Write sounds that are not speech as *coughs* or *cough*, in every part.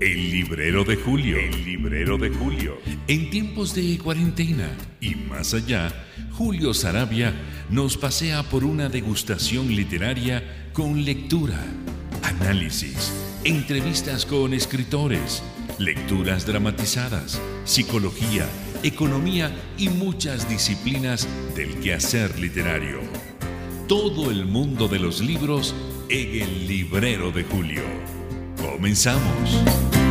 El Librero de Julio. El Librero de Julio. En tiempos de cuarentena y más allá, Julio Sarabia nos pasea por una degustación literaria con lectura, análisis, entrevistas con escritores, lecturas dramatizadas, psicología, economía y muchas disciplinas del quehacer literario. Todo el mundo de los libros en el librero de Julio. Comenzamos.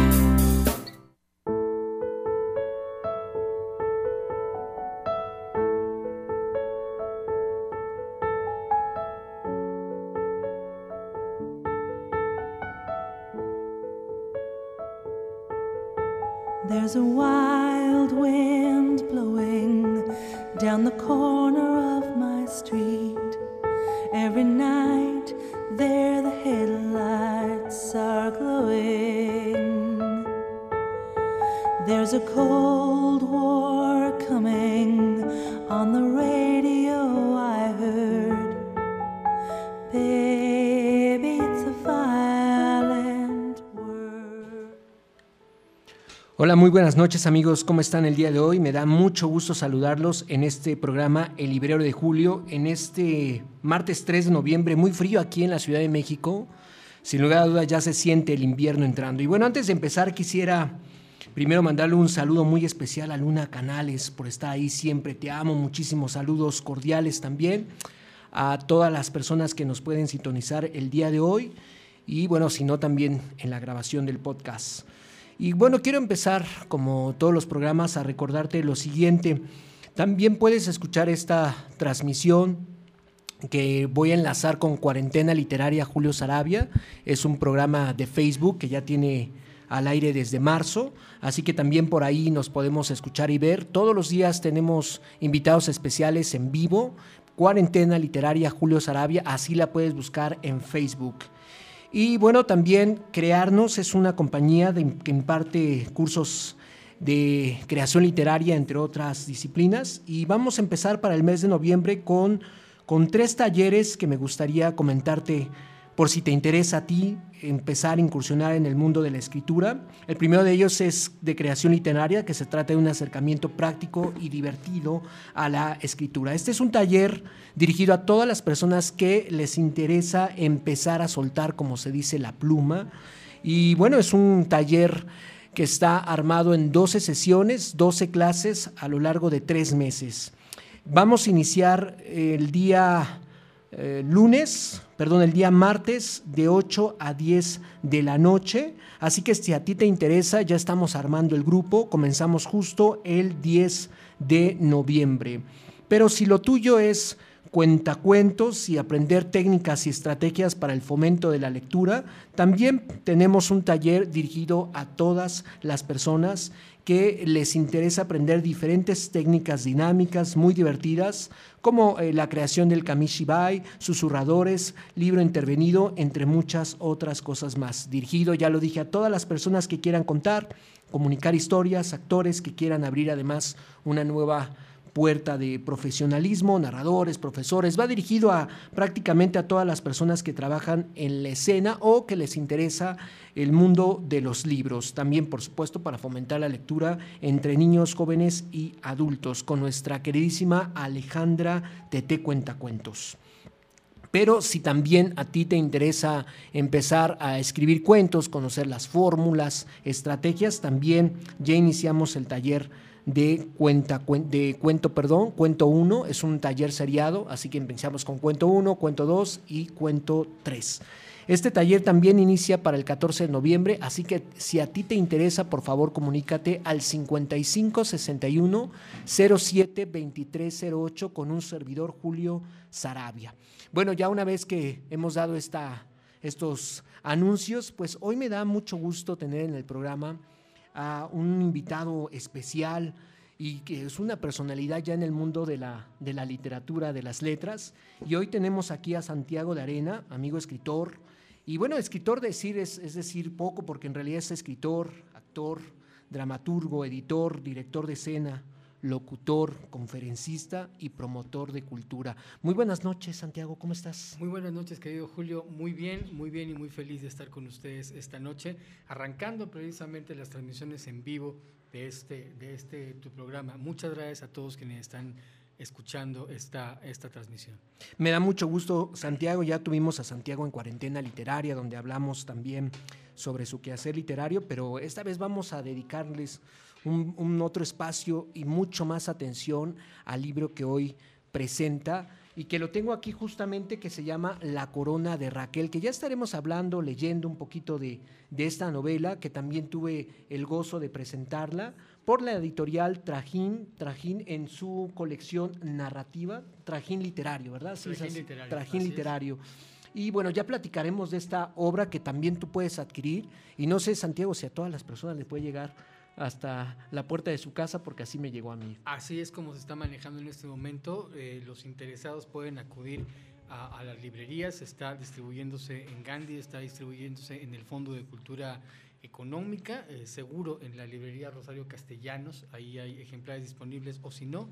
Hola, muy buenas noches amigos, ¿cómo están el día de hoy? Me da mucho gusto saludarlos en este programa El Librero de Julio, en este martes 3 de noviembre, muy frío aquí en la Ciudad de México. Sin lugar a dudas ya se siente el invierno entrando. Y bueno, antes de empezar quisiera primero mandarle un saludo muy especial a Luna Canales por estar ahí siempre. Te amo, muchísimos saludos cordiales también a todas las personas que nos pueden sintonizar el día de hoy y bueno, si no también en la grabación del podcast. Y bueno, quiero empezar, como todos los programas, a recordarte lo siguiente. También puedes escuchar esta transmisión que voy a enlazar con Cuarentena Literaria Julio Sarabia. Es un programa de Facebook que ya tiene al aire desde marzo, así que también por ahí nos podemos escuchar y ver. Todos los días tenemos invitados especiales en vivo. Cuarentena Literaria Julio Sarabia, así la puedes buscar en Facebook. Y bueno, también Crearnos es una compañía que imparte cursos de creación literaria, entre otras disciplinas. Y vamos a empezar para el mes de noviembre con, con tres talleres que me gustaría comentarte por si te interesa a ti empezar a incursionar en el mundo de la escritura. El primero de ellos es de creación literaria, que se trata de un acercamiento práctico y divertido a la escritura. Este es un taller dirigido a todas las personas que les interesa empezar a soltar, como se dice, la pluma. Y bueno, es un taller que está armado en 12 sesiones, 12 clases a lo largo de tres meses. Vamos a iniciar el día eh, lunes, perdón, el día martes de 8 a 10 de la noche. Así que si a ti te interesa, ya estamos armando el grupo. Comenzamos justo el 10 de noviembre. Pero si lo tuyo es cuentacuentos y aprender técnicas y estrategias para el fomento de la lectura, también tenemos un taller dirigido a todas las personas que les interesa aprender diferentes técnicas dinámicas muy divertidas, como eh, la creación del kamishibai, susurradores, libro intervenido, entre muchas otras cosas más. Dirigido, ya lo dije, a todas las personas que quieran contar, comunicar historias, actores que quieran abrir además una nueva puerta de profesionalismo, narradores, profesores, va dirigido a prácticamente a todas las personas que trabajan en la escena o que les interesa el mundo de los libros. También, por supuesto, para fomentar la lectura entre niños, jóvenes y adultos, con nuestra queridísima Alejandra Tete Cuentacuentos. Pero si también a ti te interesa empezar a escribir cuentos, conocer las fórmulas, estrategias, también ya iniciamos el taller de, cuenta, cuen- de cuento, perdón, cuento 1, es un taller seriado, así que empezamos con cuento 1, cuento 2 y cuento 3. Este taller también inicia para el 14 de noviembre, así que si a ti te interesa, por favor comunícate al 55 61 07 2308 con un servidor Julio Sarabia. Bueno, ya una vez que hemos dado esta, estos anuncios, pues hoy me da mucho gusto tener en el programa a un invitado especial y que es una personalidad ya en el mundo de la, de la literatura, de las letras. Y hoy tenemos aquí a Santiago de Arena, amigo escritor. Y bueno, escritor decir es, es decir poco, porque en realidad es escritor, actor, dramaturgo, editor, director de escena, locutor, conferencista y promotor de cultura. Muy buenas noches, Santiago, ¿cómo estás? Muy buenas noches, querido Julio. Muy bien, muy bien y muy feliz de estar con ustedes esta noche, arrancando precisamente las transmisiones en vivo de este, de este tu programa. Muchas gracias a todos quienes están escuchando esta, esta transmisión. Me da mucho gusto, Santiago. Ya tuvimos a Santiago en cuarentena literaria, donde hablamos también sobre su quehacer literario, pero esta vez vamos a dedicarles un, un otro espacio y mucho más atención al libro que hoy presenta y que lo tengo aquí justamente que se llama La Corona de Raquel, que ya estaremos hablando, leyendo un poquito de, de esta novela, que también tuve el gozo de presentarla por la editorial Trajín, Trajín en su colección narrativa, Trajín Literario, ¿verdad? Sí, Trajín Literario. Trajín Literario. Y bueno, ya platicaremos de esta obra que también tú puedes adquirir. Y no sé, Santiago, si a todas las personas les puede llegar hasta la puerta de su casa, porque así me llegó a mí. Así es como se está manejando en este momento. Eh, los interesados pueden acudir a, las librerías, está distribuyéndose en Gandhi, está distribuyéndose en el Fondo de Cultura Económica, eh, seguro en la librería Rosario Castellanos, ahí hay ejemplares disponibles, o si no,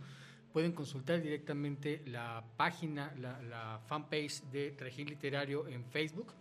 pueden consultar directamente la página, la, la fanpage de Trajín Literario en Facebook.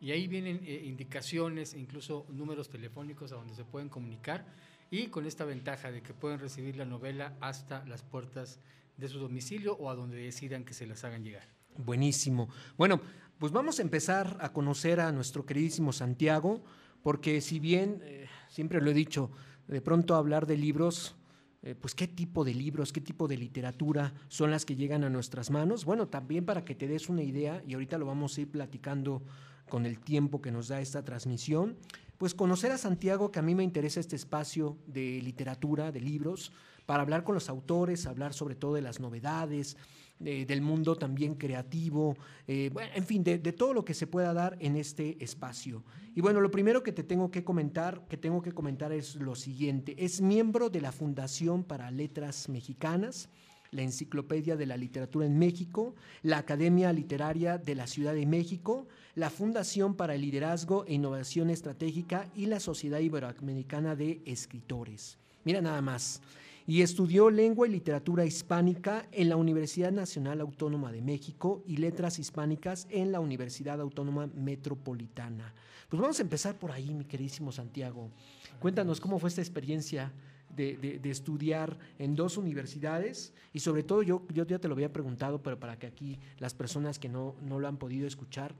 Y ahí vienen eh, indicaciones, incluso números telefónicos a donde se pueden comunicar y con esta ventaja de que pueden recibir la novela hasta las puertas de su domicilio o a donde decidan que se las hagan llegar. Buenísimo. Bueno, pues vamos a empezar a conocer a nuestro queridísimo Santiago, porque si bien, eh, siempre lo he dicho, de pronto hablar de libros, eh, pues qué tipo de libros, qué tipo de literatura son las que llegan a nuestras manos. Bueno, también para que te des una idea, y ahorita lo vamos a ir platicando con el tiempo que nos da esta transmisión, pues conocer a Santiago, que a mí me interesa este espacio de literatura, de libros, para hablar con los autores, hablar sobre todo de las novedades, de, del mundo también creativo, eh, bueno, en fin, de, de, todo lo que se pueda dar en este espacio. Y bueno, lo primero que te tengo que comentar, que tengo que comentar es lo siguiente, es miembro de la Fundación para Letras Mexicanas, la Enciclopedia de la Literatura en México, la Academia Literaria de la Ciudad de México, la Fundación para el Liderazgo e Innovación Estratégica y la Sociedad Iberoamericana de Escritores. Mira nada más. Y estudió lengua y literatura hispánica en la Universidad Nacional Autónoma de México y letras hispánicas en la Universidad Autónoma Metropolitana. Pues vamos a empezar por ahí, mi queridísimo Santiago. Cuéntanos cómo fue esta experiencia de, de, de, estudiar en dos universidades y sobre todo yo, yo ya te lo había preguntado, pero para que aquí las personas que no, no lo han podido escuchar,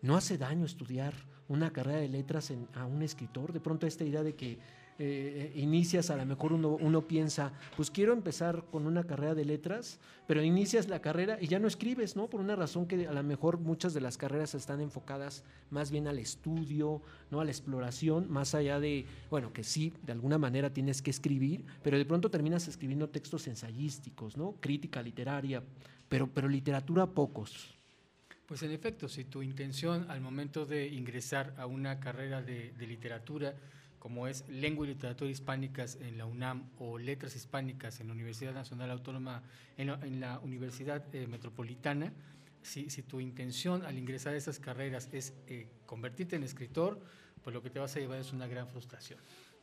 no hace daño estudiar una carrera de letras en, a un escritor. De pronto esta idea de que eh, inicias, a lo mejor uno, uno piensa, pues quiero empezar con una carrera de letras, pero inicias la carrera y ya no escribes, ¿no? Por una razón que a lo mejor muchas de las carreras están enfocadas más bien al estudio, ¿no? A la exploración, más allá de, bueno, que sí, de alguna manera tienes que escribir, pero de pronto terminas escribiendo textos ensayísticos, ¿no? Crítica literaria, pero, pero literatura pocos. Pues en efecto, si tu intención al momento de ingresar a una carrera de, de literatura, como es Lengua y Literatura Hispánicas en la UNAM o Letras Hispánicas en la Universidad Nacional Autónoma, en la, Universidad eh, Metropolitana, si, si, tu intención al ingresar a esas carreras es eh, convertirte en escritor, pues lo que te vas a llevar es una gran frustración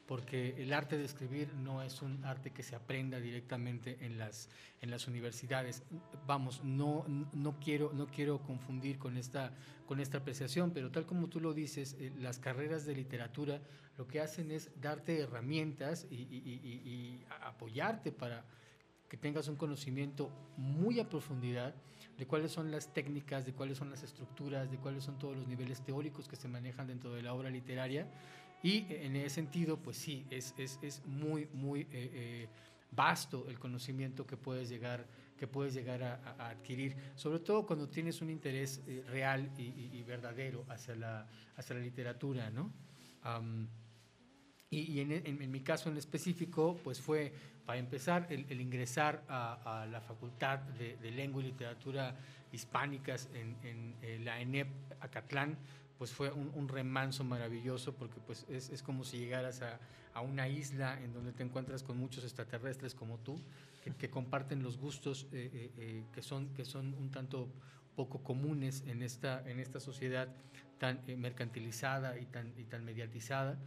porque el arte de escribir no es un arte que se aprenda directamente en las, en las universidades. Vamos, no, no, quiero, no quiero confundir con esta, con esta apreciación, pero tal como tú lo dices, eh, las carreras de literatura lo que hacen es darte herramientas y, y, y, y apoyarte para que tengas un conocimiento muy a profundidad de cuáles son las técnicas, de cuáles son las estructuras, de cuáles son todos los niveles teóricos que se manejan dentro de la obra literaria y en ese sentido, pues sí, es, es, es muy, muy eh, eh, vasto el conocimiento que puedes llegar, que puedes llegar a, a adquirir, sobre todo cuando tienes un interés eh, real y, y, y, verdadero hacia la, hacia la literatura, ¿no? Um, y, y en, en, en, mi caso en específico, pues fue, para empezar, el, el ingresar a, a, la Facultad de, de, Lengua y Literatura Hispánicas en, en la ENEP Acatlán, pues fue un, remanso maravilloso porque pues es, es como si llegaras a, a, una isla en donde te encuentras con muchos extraterrestres como tú, que, que comparten los gustos eh, eh, eh, que, son, que son un tanto poco comunes en esta, en esta sociedad tan mercantilizada y tan, y tan mediatizada.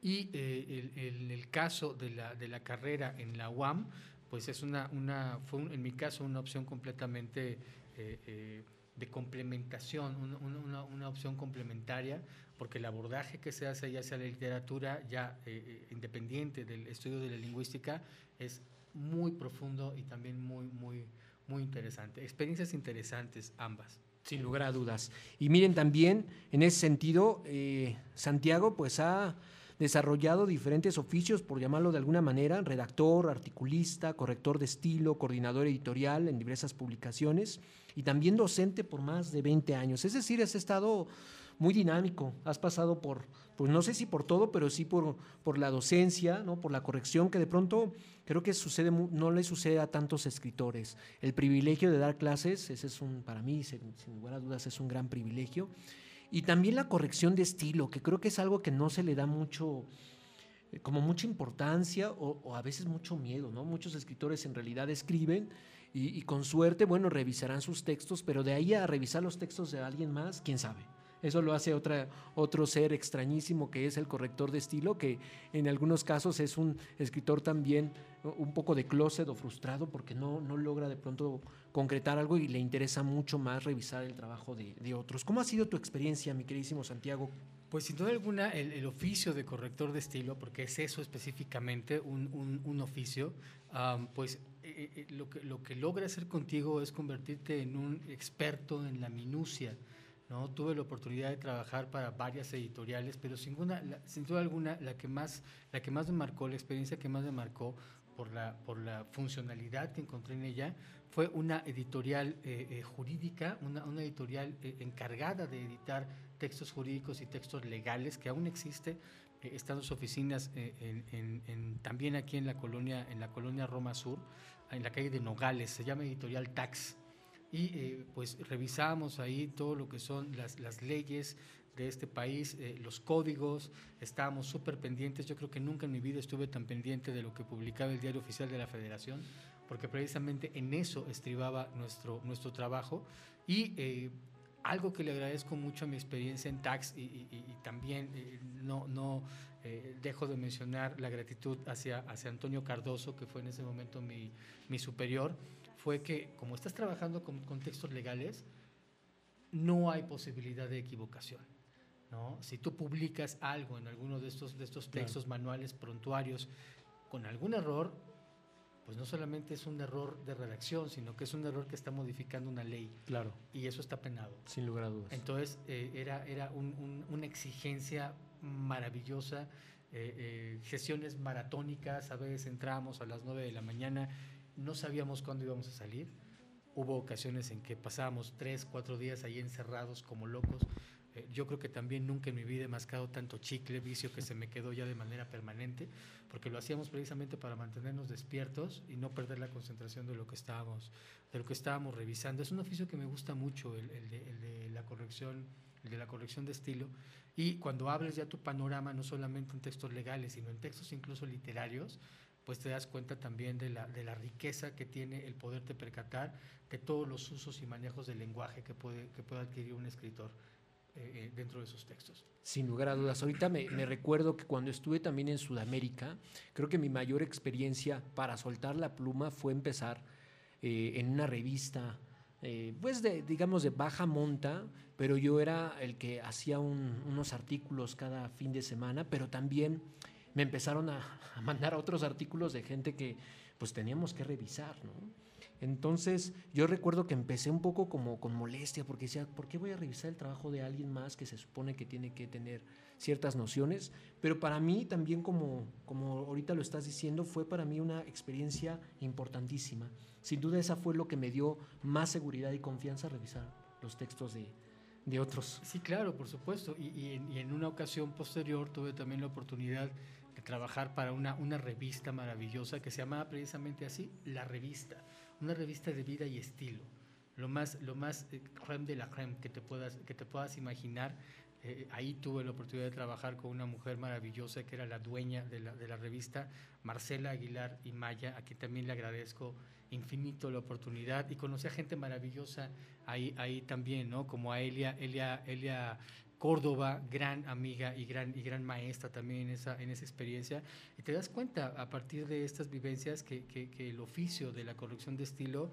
Y eh, el- caso de la, de la carrera en la UAM, pues es una, una fue en mi caso una opción completamente de complementación, un- un- una, opción complementaria, porque el abordaje que se hace ya hacia la literatura, ya eh, eh, independiente del estudio de la lingüística, es muy profundo y también muy, muy, muy interesante. Experiencias interesantes ambas. Sin lugar a dudas. Y miren también, en ese sentido, eh, Santiago pues ha desarrollado diferentes oficios, por llamarlo de alguna manera, redactor, articulista, corrector de estilo, coordinador editorial en diversas publicaciones y también docente por más de 20 años. Es decir, has estado muy dinámico, has pasado por, pues no sé si por todo, pero sí por, por la docencia, ¿no? por la corrección, que de pronto creo que sucede, no le sucede a tantos escritores. El privilegio de dar clases, ese es un, para mí, sin lugar a dudas, es un gran privilegio. Y también la corrección de estilo, que creo que es algo que no se le da mucho, eh, como mucha importancia o, o a veces mucho miedo, ¿no? Muchos escritores en realidad escriben y, y con suerte, bueno, revisarán sus textos, pero de ahí a revisar los textos de alguien más, quién sabe. Eso lo hace otra, otro ser extrañísimo que es el corrector de estilo, que en algunos casos es un escritor también ¿no? un poco de closet o frustrado porque no, no logra de pronto concretar algo y le interesa mucho más revisar el trabajo de, otros. ¿Cómo ha sido tu experiencia, mi queridísimo Santiago? Pues sin duda alguna el, el oficio de corrector de estilo, porque es eso específicamente, un, un- un oficio, pues eh, eh, lo, que, lo que logra hacer contigo es convertirte en un experto en la minucia. ¿No? Tuve la oportunidad de trabajar para varias editoriales, pero sin, duda- alguna la que, más, la que más me marcó, la experiencia que más me marcó por la, por la funcionalidad que encontré en ella, fue una editorial eh, eh, jurídica, una, editorial eh, encargada de editar textos jurídicos y textos legales, que aún existe, están sus oficinas también aquí en la colonia, en la colonia Roma Sur, en la calle de Nogales, se llama Editorial Tax. Y eh, pues revisamos ahí todo lo que son las, las leyes de este país, eh, los códigos, estábamos súper pendientes. Yo creo que nunca en mi vida estuve tan pendiente de lo que publicaba el Diario Oficial de la Federación, porque precisamente en eso estribaba nuestro, nuestro trabajo. Y eh, algo que le agradezco mucho a mi experiencia en Tax y, y- y- también eh, no, no eh, dejo de mencionar la gratitud hacia, hacia Antonio Cardoso, que fue en ese momento mi, mi superior, fue que como estás trabajando con, con textos legales, no hay posibilidad de equivocación. ¿no? Si tú publicas algo en alguno de estos, de estos Claro. textos manuales prontuarios con algún error, pues no solamente es un error de redacción, sino que es un error que está modificando una ley Claro, y eso está penado. sin lugar a dudas. Entonces eh, era, era un- un- una exigencia maravillosa, eh, eh, gestiones maratónicas, a veces entramos a las 9 de la mañana, no sabíamos cuándo íbamos a salir, hubo ocasiones en que pasábamos 3, 4 días ahí encerrados como locos. Eh, yo creo que también nunca en mi vida he mascado tanto chicle, vicio que se me quedó ya de manera permanente, porque lo hacíamos precisamente para mantenernos despiertos y no perder la concentración de lo que estábamos, de lo que estábamos revisando. Es un oficio que me gusta mucho, el, de, la corrección, de la corrección de estilo. Y cuando hables ya tu panorama, no solamente en textos legales, sino en textos incluso literarios, pues te das cuenta también de la, de la riqueza que tiene el poderte percatar de todos los usos y manejos del lenguaje que puede, que puede adquirir un escritor eh, eh, dentro de sus textos. Sin lugar a dudas. Ahorita me, me recuerdo que cuando estuve también en Sudamérica, creo que mi mayor experiencia para soltar la pluma fue empezar eh, en una revista, eh, pues de, digamos de baja monta, pero yo era el que hacía un- unos artículos cada fin de semana, pero también me empezaron a, a mandar otros artículos de gente que pues teníamos que revisar, ¿no? Entonces, yo recuerdo que empecé un poco como con molestia, porque decía, ¿por qué voy a revisar el trabajo de alguien más que se supone que tiene que tener ciertas nociones? Pero para mí también, como, como ahorita lo estás diciendo, fue para mí una experiencia importantísima. Sin duda esa fue lo que me dio más seguridad y confianza revisar los textos de, de otros. Sí, claro, por supuesto. Y, y en, y en una ocasión posterior tuve también la oportunidad de trabajar para una, una revista maravillosa que se llamaba precisamente así, La Revista, una revista de vida y estilo. Lo más, lo más eh, creme de la creme que te puedas, que te puedas imaginar. Eh, ahí tuve la oportunidad de trabajar con una mujer maravillosa que era la dueña de la, de la revista, Marcela Aguilar y Maya, a quien también le agradezco infinito la oportunidad y conocí a gente maravillosa ahí, ahí también, ¿no? Como a Elia, Elia, Elia Córdoba, gran amiga y gran, y gran maestra también en esa, en esa experiencia. Y te das cuenta a partir de estas vivencias que, que, el oficio de la corrección de estilo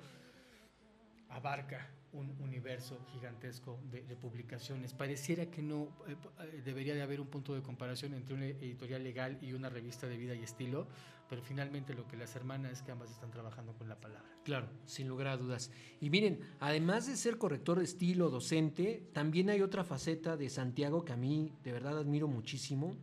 abarca un universo gigantesco de, publicaciones. Pareciera que no eh, eh, debería de haber un punto de comparación entre una editorial legal y una revista de vida y estilo, pero finalmente lo que las hermanas es que ambas están trabajando con la palabra. Claro, sin lugar a dudas. Y miren, además de ser corrector de estilo, docente, también hay otra faceta de Santiago que a mí de verdad admiro muchísimo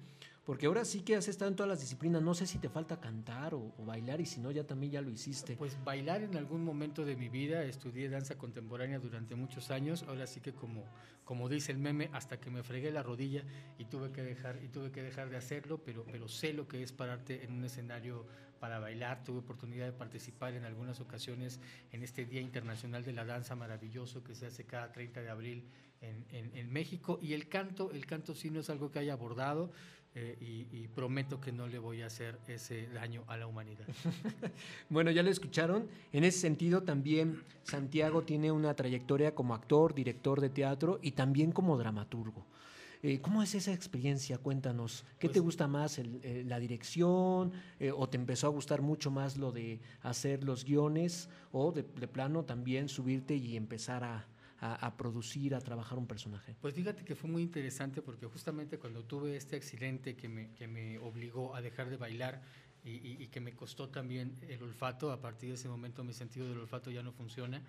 porque ahora sí que has estado en todas las disciplinas. No sé si te falta cantar o, o, bailar y si no, ya también ya lo hiciste. Pues bailar en algún momento de mi vida. Estudié danza contemporánea durante muchos años. Ahora sí que como, como dice el meme, hasta que me fregué la rodilla y tuve que dejar, y tuve que dejar de hacerlo, pero, pero sé lo que es pararte en un escenario para bailar. Tuve oportunidad de participar en algunas ocasiones en este Día Internacional de la Danza maravilloso que se hace cada 30 de abril en, en, en México. Y el canto, el canto sí no es algo que haya abordado. Eh, y, y, prometo que no le voy a hacer ese daño a la humanidad. *laughs* bueno, ya lo escucharon. En ese sentido, también Santiago tiene una trayectoria como actor, director de teatro y también como dramaturgo. Eh, ¿Cómo es esa experiencia? Cuéntanos. ¿Qué pues, te gusta más? El, eh, ¿La dirección? Eh, ¿O te empezó a gustar mucho más lo de hacer los guiones? ¿O de, de plano también subirte y empezar a, a, producir, a trabajar un personaje? Pues fíjate que fue muy interesante porque justamente cuando tuve este accidente que me, que me obligó a dejar de bailar y, que me costó también el olfato, a partir de ese momento mi sentido del olfato ya no funciona, eh,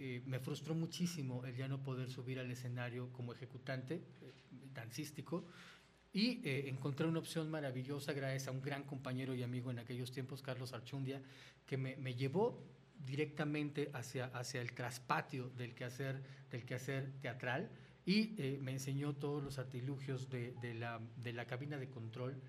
eh, me frustró muchísimo el ya no poder subir al escenario como ejecutante eh, dancístico. Y eh, encontré una opción maravillosa gracias a un gran compañero y amigo en aquellos tiempos, Carlos Archundia, que me, me llevó directamente hacia, hacia el traspatio del quehacer, del quehacer teatral. Y eh, me enseñó todos los artilugios de, de, la, de la cabina de control.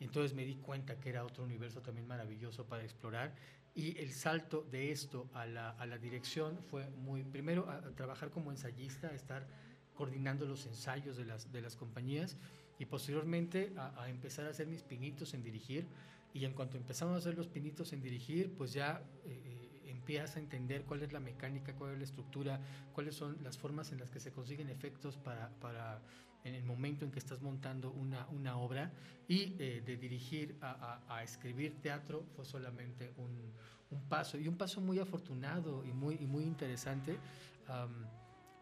Entonces me di cuenta que era otro universo también maravilloso para explorar. Y el salto de esto a la, a la dirección fue muy, primero a, trabajar como ensayista, a estar coordinando los ensayos de las, de las compañías y posteriormente a, empezar a hacer mis pinitos en dirigir. Y en cuanto empezamos a hacer los pinitos en dirigir, pues ya eh, empiezas a entender cuál es la mecánica, cuál es la estructura, cuáles son las formas en las que se consiguen efectos para, para en el momento en que estás montando una, una obra y eh, de dirigir a, a, a, escribir teatro fue solamente un, un, paso y un paso muy afortunado y muy, y muy interesante. Um,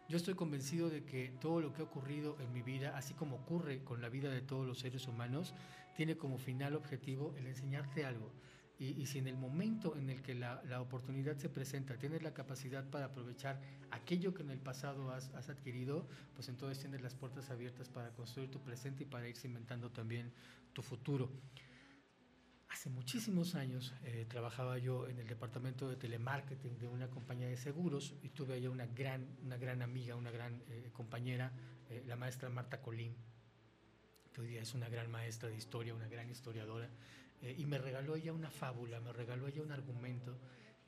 yo estoy convencido de que todo lo que ha ocurrido en mi vida, así como ocurre con la vida de todos los seres humanos, tiene como final objetivo el enseñarte algo. Y, y, si en el momento en el que la, la, oportunidad se presenta tienes la capacidad para aprovechar aquello que en el pasado has, has, adquirido, pues entonces tienes las puertas abiertas para construir tu presente y para ir cimentando también tu futuro. Hace muchísimos años eh, trabajaba yo en el departamento de telemarketing de una compañía de seguros y tuve allá una gran, una gran amiga, una gran eh, compañera, eh, la maestra Marta Colín, que hoy día es una gran maestra de historia, una gran historiadora, eh, y me regaló ella una fábula, me regaló ella un argumento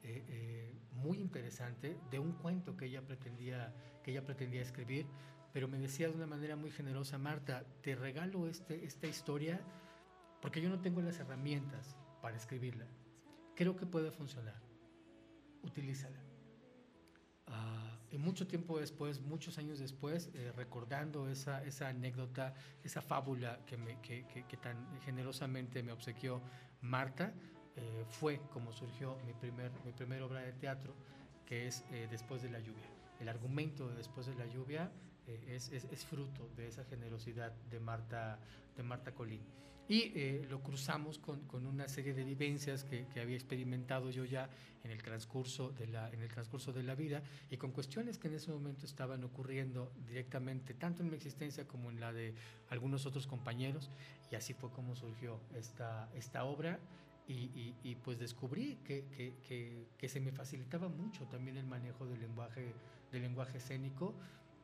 eh, eh, muy interesante de un cuento que ella, pretendía, que ella pretendía escribir, pero me decía de una manera muy generosa, Marta, te regalo este, esta historia porque yo no tengo las herramientas para escribirla. Creo que puede funcionar. Utilízala. Y mucho tiempo después, muchos años después, eh, recordando esa, esa anécdota, esa fábula que, tan generosamente me obsequió Marta, eh, fue como surgió mi primer, mi primer obra de teatro, que es eh, Después de la lluvia. El argumento de Después de la lluvia eh, es, es, fruto de esa generosidad de Marta, de Marta Colín. Y eh, lo cruzamos con, con, una serie de vivencias que, que, había experimentado yo ya en el, transcurso de la, en el transcurso de la vida y con cuestiones que en ese momento estaban ocurriendo directamente, tanto en mi existencia como en la de algunos otros compañeros. Y así fue como surgió esta, esta obra. Y, y, y, pues descubrí que, que, que, que, se me facilitaba mucho también el manejo del lenguaje, del lenguaje escénico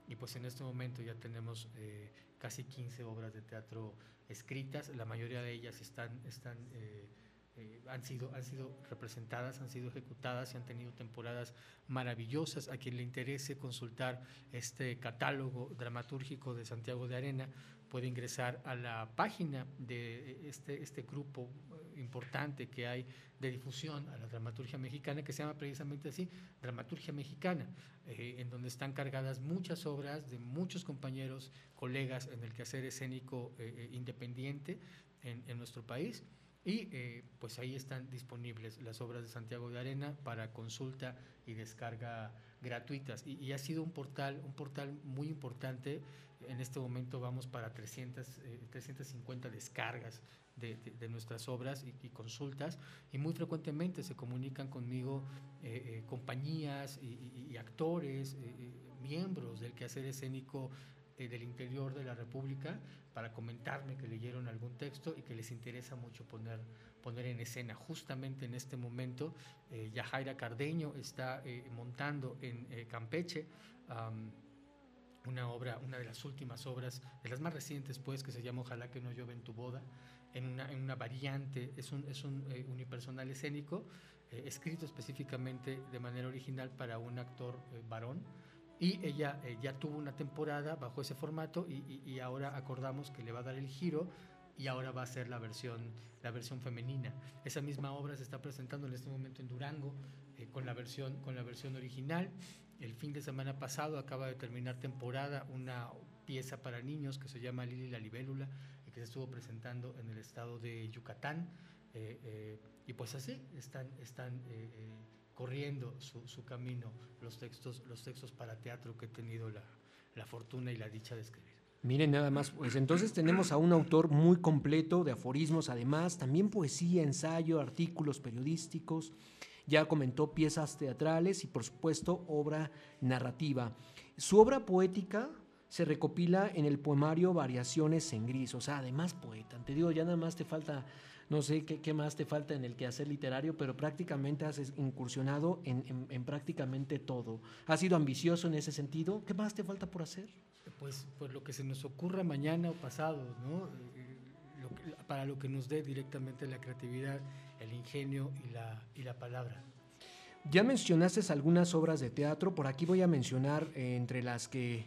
y pues en este momento ya tenemos eh, casi 15 obras de teatro escritas, la mayoría de ellas están, están eh, eh, han, sido, han sido representadas, han sido ejecutadas y han tenido temporadas maravillosas. A quien le interese consultar este catálogo dramatúrgico de Santiago de Arena puede ingresar a la página de este, este grupo eh, importante que hay de difusión a la dramaturgia mexicana, que se llama precisamente así, Dramaturgia Mexicana, eh, en donde están cargadas muchas obras de muchos compañeros, colegas en el quehacer escénico independiente en, en nuestro país y eh, pues ahí están disponibles las obras de Santiago de Arena para consulta y descarga gratuitas. Y, ha sido un portal, un portal muy importante. En este momento vamos para 300, 350 eh, descargas de, nuestras obras y, consultas. Y muy frecuentemente se comunican conmigo eh, compañías y, actores, miembros del quehacer escénico del interior de la República para comentarme que leyeron algún texto y que les interesa mucho poner, poner en escena. Justamente en este momento, eh, Yajaira Cardeño está eh, montando en eh, Campeche una obra, una de las últimas obras, de las más recientes, pues, que se llama Ojalá que no llueve en tu boda, en una, en una variante, es un, es un unipersonal escénico, escrito específicamente de manera original para un actor varón y ella eh, ya tuvo una temporada bajo ese formato y, ahora acordamos que le va a dar el giro y ahora va a ser la versión, la versión femenina. Esa misma obra se está presentando en este momento en Durango eh, con, la versión, con la versión original. El fin de semana pasado acaba de terminar temporada una pieza para niños que se llama Lili la libélula y que se estuvo presentando en el estado de Yucatán. Eh, y pues así están, están corriendo su, camino los textos, los textos para teatro que he tenido la, la fortuna y la dicha de escribir. Miren nada más, pues entonces tenemos a un autor muy completo de aforismos, además, también poesía, ensayo, artículos periodísticos, ya comentó piezas teatrales y por supuesto obra narrativa. Su obra poética se recopila en el poemario Variaciones en Gris, o sea, además poeta. Te digo, ya nada más te falta no sé qué, más te falta en el quehacer literario, pero prácticamente has incursionado en, prácticamente todo. ¿Has sido ambicioso en ese sentido? ¿Qué más te falta por hacer? Pues, pues lo que se nos ocurra mañana o pasado, ¿no? Eh, para lo que nos dé directamente la creatividad, el ingenio y la, y la palabra. Ya mencionaste algunas obras de teatro, por aquí voy a mencionar eh, entre las que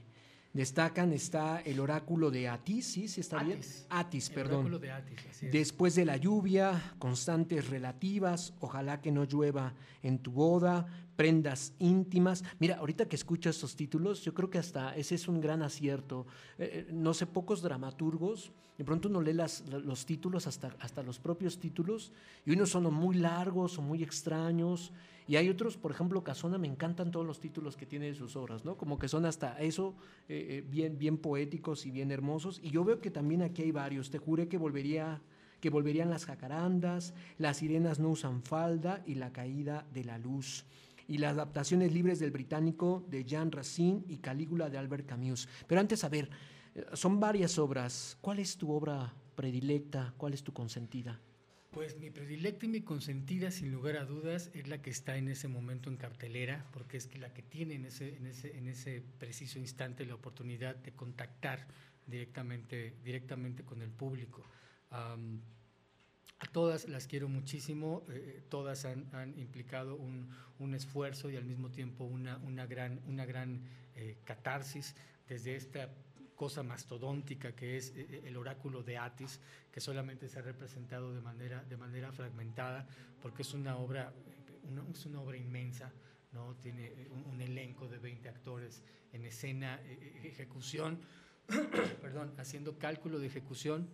Destacan está el oráculo de Atis, ¿sí? ¿Sí está bien? Atis, perdón. Oráculo de Atis, Después de la lluvia, constantes relativas, ojalá que no llueva en tu boda, prendas íntimas. Mira, ahorita que escucho estos títulos, yo creo que hasta ese es un gran acierto. Eh, eh, no sé, pocos dramaturgos, de pronto uno lee las, los títulos, hasta, hasta los propios títulos, y unos son muy largos o muy extraños, y hay otros, por ejemplo, Casona, me encantan todos los títulos que tiene de sus obras, ¿no? Como que son hasta eso eh, bien, bien poéticos y bien hermosos, y yo veo que también aquí hay varios. Te juré que volvería que volverían las jacarandas, las sirenas no usan falda y la caída de la luz y las adaptaciones libres del británico de Jean Racine y Calígula de Albert Camus. Pero antes, a ver, eh, son varias obras. ¿Cuál es tu obra predilecta? ¿Cuál es tu consentida? Pues mi predilecta y mi consentida, sin lugar a dudas, es la que está en ese momento en cartelera, porque es la que tiene en ese, en ese, en ese preciso instante la oportunidad de contactar directamente, directamente con el público. A todas las quiero muchísimo, eh, todas han, implicado un, un, esfuerzo y al mismo tiempo una, una gran, una gran eh, catarsis desde esta cosa mastodóntica que es eh, el oráculo de Atis, que solamente se ha representado de manera, de manera fragmentada, porque es una obra, una, es una obra inmensa, ¿no? tiene un, un, elenco de 20 actores en escena, ejecución, *coughs* perdón, haciendo cálculo de ejecución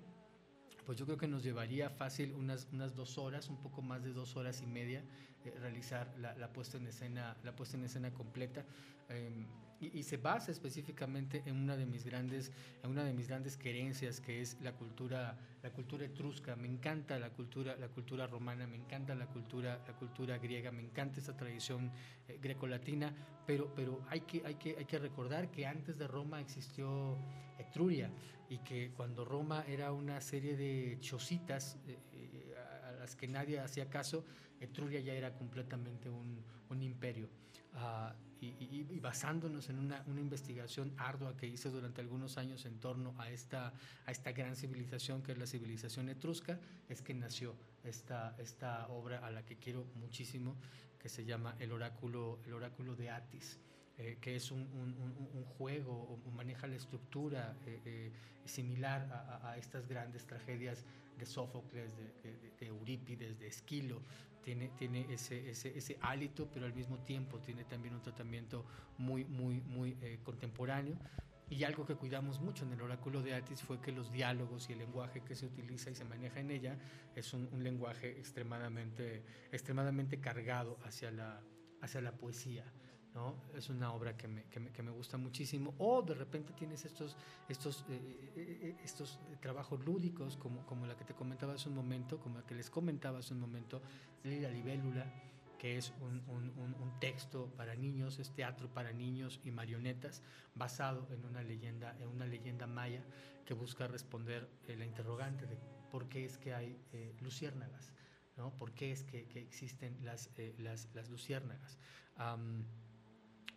pues yo creo que nos llevaría fácil unas, unas dos horas, un poco más de dos horas y media, eh, realizar la, puesta en escena, la puesta en escena completa. Em, y, se basa específicamente en una de mis grandes, en una de mis grandes querencias, que es la cultura, la cultura etrusca. Me encanta la cultura, la cultura romana, me encanta la cultura, la cultura griega, me encanta esta tradición eh, grecolatina, pero, pero hay, que, hay, que, hay que recordar que antes de Roma existió Etruria y que cuando Roma era una serie de chocitas eh, eh, las que nadie hacía caso, Etruria ya era completamente un, un imperio. Ah, y, basándonos en una, una, investigación ardua que hice durante algunos años en torno a esta, a esta gran civilización que es la civilización etrusca, es que nació esta, esta obra a la que quiero muchísimo, que se llama El Oráculo, el oráculo de Atis. Eh, que es un, un, juego, o maneja la estructura eh, eh, similar a, a, estas grandes tragedias de Sófocles, de, de, de Eurípides, de Esquilo, tiene, tiene ese, ese, ese, hálito, pero al mismo tiempo tiene también un tratamiento muy, muy, muy contemporáneo. Y algo que cuidamos mucho en el oráculo de Atis fue que los diálogos y el lenguaje que se utiliza y se maneja en ella es un, un lenguaje extremadamente, extremadamente cargado hacia la, hacia la poesía. ¿No? Es una obra que me, que me, que me, gusta muchísimo. O de repente tienes estos, estos, eh, eh, eh estos trabajos lúdicos, como, como la que te comentaba hace un momento, como la que les comentaba hace un momento, La Libélula, que es un, un, un, texto para niños, es teatro para niños y marionetas, basado en una leyenda, en una leyenda maya que busca responder eh, la interrogante de por qué es que hay eh, luciérnagas, ¿no? ¿Por qué es que, que existen las, eh, las, las luciérnagas? Um,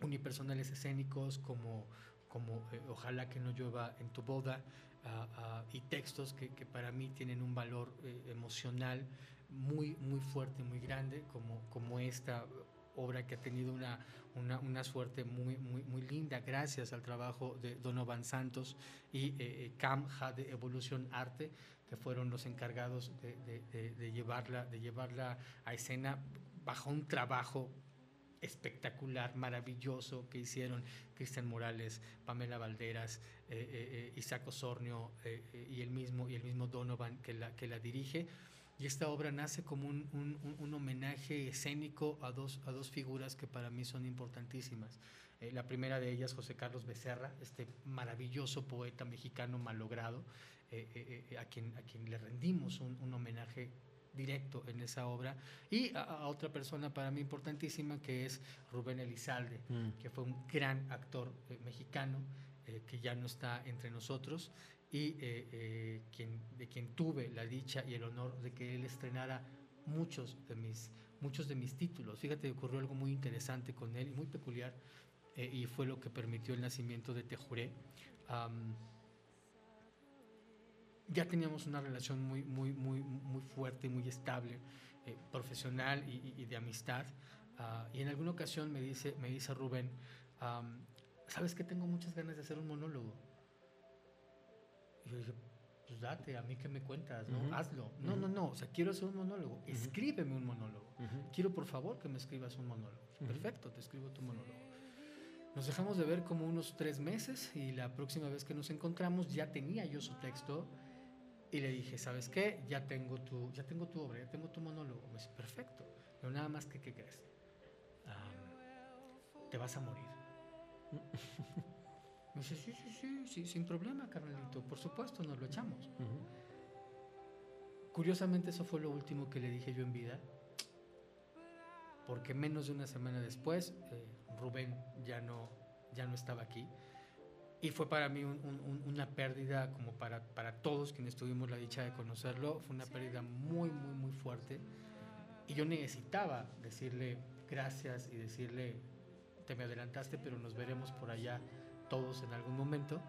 unipersonales escénicos como, como eh, Ojalá que no llueva en tu boda uh, uh, y textos que, para mí tienen un valor eh, emocional muy, muy fuerte, muy grande, como, como esta obra que ha tenido una, una, una, suerte muy, muy, muy linda gracias al trabajo de Donovan Santos y eh, Camja de Evolución Arte, que fueron los encargados de, de, llevarla, de llevarla a escena bajo un trabajo espectacular, maravilloso que hicieron Cristian Morales, Pamela Valderas, eh, eh, Isaac Osornio eh, y, el mismo, y el mismo Donovan que la, que la dirige. Y esta obra nace como un, un, un homenaje escénico a dos, a dos figuras que para mí son importantísimas. Eh, la primera de ellas, José Carlos Becerra, este maravilloso poeta mexicano malogrado, eh, eh, a, quien, a quien le rendimos un, un homenaje directo en esa obra y a, a, otra persona para mí importantísima que es Rubén Elizalde, mm. que fue un gran actor eh, mexicano eh, que ya no está entre nosotros y eh, quien, de quien tuve la dicha y el honor de que él estrenara muchos de mis, muchos de mis títulos. Fíjate, ocurrió algo muy interesante con él y muy peculiar y fue lo que permitió el nacimiento de Te Juré. Um, ya teníamos una relación muy, muy, muy, muy fuerte, muy estable, eh, profesional y, y, de amistad. Uh, y en alguna ocasión me dice, me dice Rubén, um, ¿sabes que tengo muchas ganas de hacer un monólogo? Y yo dije, pues date, a mí que me cuentas, ¿no? Uh -huh. Hazlo. No, uh -huh. no, no, o sea, quiero hacer un monólogo. Escríbeme un monólogo. Quiero, por favor, que me escribas un monólogo. Perfecto, te escribo tu monólogo. Nos dejamos de ver como unos tres meses y la próxima vez que nos encontramos ya tenía yo su texto y le dije, ¿sabes qué? Ya tengo tu, ya tengo tu obra, ya tengo tu monólogo. Me dice, perfecto. Pero nada más que, ¿qué crees? Um, te vas a morir. *laughs* Me dice, sí, sí, sí, sí, sin problema, carnalito. Por supuesto, nos lo echamos. Uh -huh. Curiosamente, eso fue lo último que le dije yo en vida. Porque menos de una semana después, eh, Rubén ya no, ya no estaba aquí. Y fue para mí un, un, una pérdida, como para, para todos quienes tuvimos la dicha de conocerlo, fue una pérdida muy, muy, muy fuerte. Y yo necesitaba decirle gracias y decirle, te me adelantaste, pero nos veremos por allá todos en algún momento.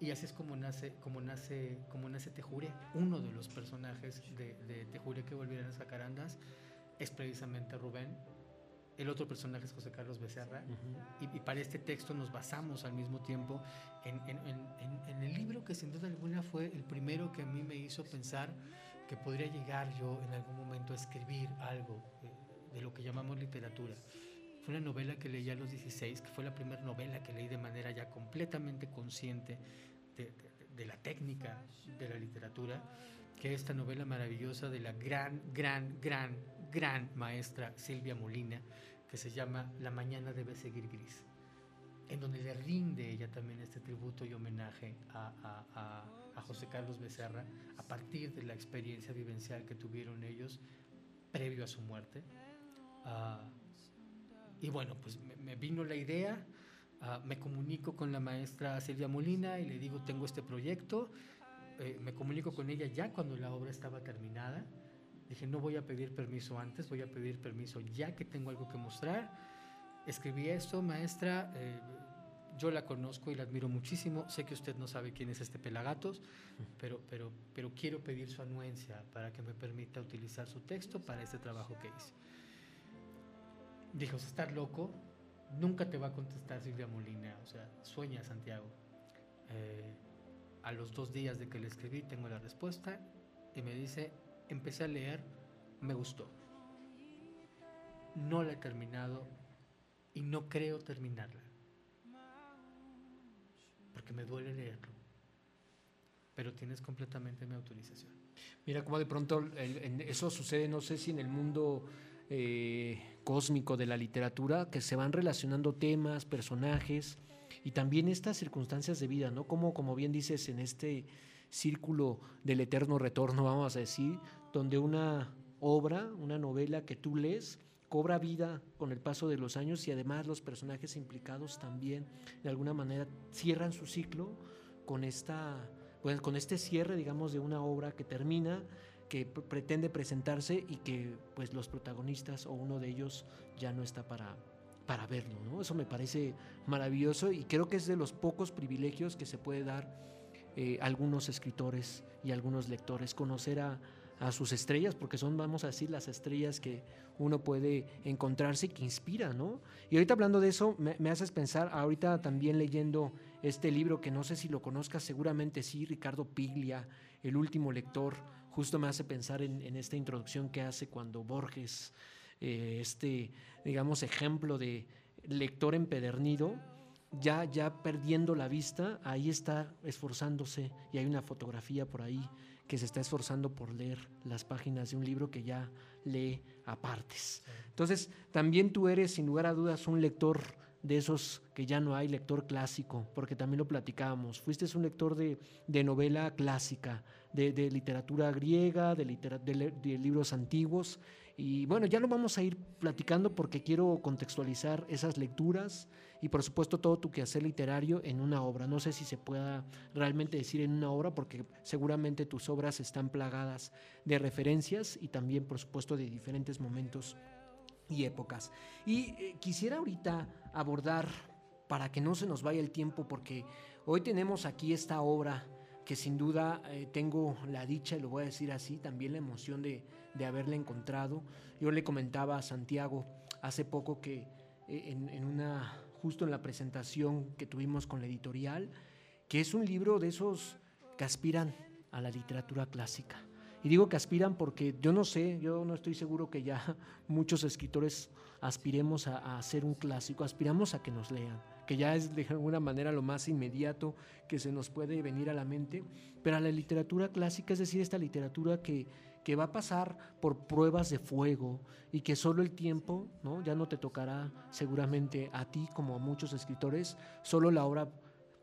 Y así es como nace, como nace, como nace Tejure. Uno de los personajes de, de Tejure que volvieron a sacar andas es precisamente Rubén, el otro personaje es José Carlos Becerra, uh -huh. y, y, para este texto nos basamos al mismo tiempo en, en, en, en, el libro que sin duda alguna fue el primero que a mí me hizo pensar que podría llegar yo en algún momento a escribir algo de, de lo que llamamos literatura. Fue una novela que leí a los 16, que fue la primera novela que leí de manera ya completamente consciente de, de, de la técnica de la literatura, que es esta novela maravillosa de la gran, gran, gran, gran maestra Silvia Molina, que se llama La mañana debe seguir gris, en donde le rinde ella también este tributo y homenaje a, a, a, a José Carlos Becerra a partir de la experiencia vivencial que tuvieron ellos previo a su muerte. Uh, y bueno, pues me, me vino la idea, uh, me comunico con la maestra Silvia Molina y le digo, tengo este proyecto, eh, me comunico con ella ya cuando la obra estaba terminada Dije, no voy a pedir permiso antes, voy a pedir permiso ya que tengo algo que mostrar. Escribí esto, maestra, eh, yo la conozco y la admiro muchísimo. Sé que usted no sabe quién es este Pelagatos, pero, pero, pero quiero pedir su anuencia para que me permita utilizar su texto para este trabajo que hice. Dijo, estar loco, nunca te va a contestar Silvia Molina, o sea, sueña Santiago. Eh, a los dos días de que le escribí tengo la respuesta y me dice, empecé a leer, me gustó. No la he terminado y no creo terminarla. Porque me duele leerlo. Pero tienes completamente mi autorización. Mira cómo de pronto eso sucede, no sé si en el mundo eh, cósmico de la literatura, que se van relacionando temas, personajes y también estas circunstancias de vida, ¿no? Como, como bien dices, en este círculo del eterno retorno, vamos a decir, donde una obra, una novela que tú lees, cobra vida con el paso de los años y además los personajes implicados también de alguna manera cierran su ciclo con esta pues con este cierre digamos de una obra que termina que pr- pretende presentarse y que pues los protagonistas o uno de ellos ya no está para para verlo, ¿no? Eso me parece maravilloso y creo que es de los pocos privilegios que se puede dar eh, algunos escritores y algunos lectores, conocer a, sus estrellas, porque son, vamos a decir, las estrellas que uno puede encontrarse y que inspira, ¿no? Y ahorita hablando de eso, me, haces pensar, ahorita también leyendo este libro, que no sé si lo conozcas, seguramente sí, Ricardo Piglia, El último lector, justo me hace pensar en, en esta introducción que hace cuando Borges, eh, este, digamos, ejemplo de lector empedernido, ya, ya perdiendo la vista, ahí está esforzándose y hay una fotografía por ahí que se está esforzando por leer las páginas de un libro que ya lee a partes. Entonces, también tú eres, sin lugar a dudas, un lector de esos que ya no hay, lector clásico, porque también lo platicábamos. Fuiste un lector de, de novela clásica, de, de literatura griega, de, litera- de de libros antiguos. Y bueno, ya lo vamos a ir platicando porque quiero contextualizar esas lecturas y por supuesto todo tu quehacer literario en una obra. No sé si se pueda realmente decir en una obra porque seguramente tus obras están plagadas de referencias y también por supuesto de diferentes momentos y épocas. Y eh, quisiera ahorita abordar, para que no se nos vaya el tiempo, porque hoy tenemos aquí esta obra que sin duda eh, tengo la dicha, y lo voy a decir así, también la emoción de, de haberla encontrado. Yo le comentaba a Santiago hace poco que eh, en, en una, justo en la presentación que tuvimos con la editorial, que es un libro de esos que aspiran a la literatura clásica. Y digo que aspiran porque yo no sé, yo no estoy seguro que ya *laughs* muchos escritores aspiremos a, hacer un clásico, aspiramos a que nos lean, que ya es de alguna manera lo más inmediato que se nos puede venir a la mente, pero a la literatura clásica, es decir, esta literatura que, que va a pasar por pruebas de fuego y que solo el tiempo, ¿no? ya no te tocará seguramente a ti como a muchos escritores, solo la obra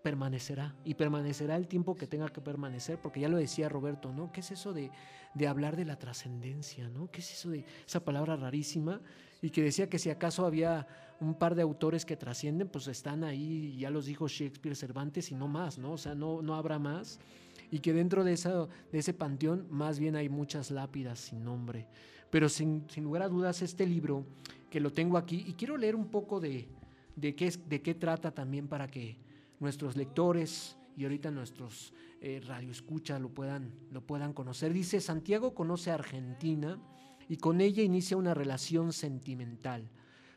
permanecerá y permanecerá el tiempo que tenga que permanecer, porque ya lo decía Roberto, ¿no? ¿Qué es eso de, de hablar de la trascendencia, ¿no? ¿Qué es eso de esa palabra rarísima? Y que decía que si acaso había un par de autores que trascienden, pues están ahí, ya los dijo Shakespeare, Cervantes y no más, ¿no? O sea, no, no habrá más. Y que dentro de, esa, de ese panteón más bien hay muchas lápidas sin nombre. Pero sin, sin lugar a dudas, este libro, que lo tengo aquí, y quiero leer un poco de, de, qué, es, de qué trata también para que nuestros lectores y ahorita nuestros eh, radioescuchas lo puedan, lo puedan conocer. Dice, Santiago conoce a Argentina y con ella inicia una relación sentimental.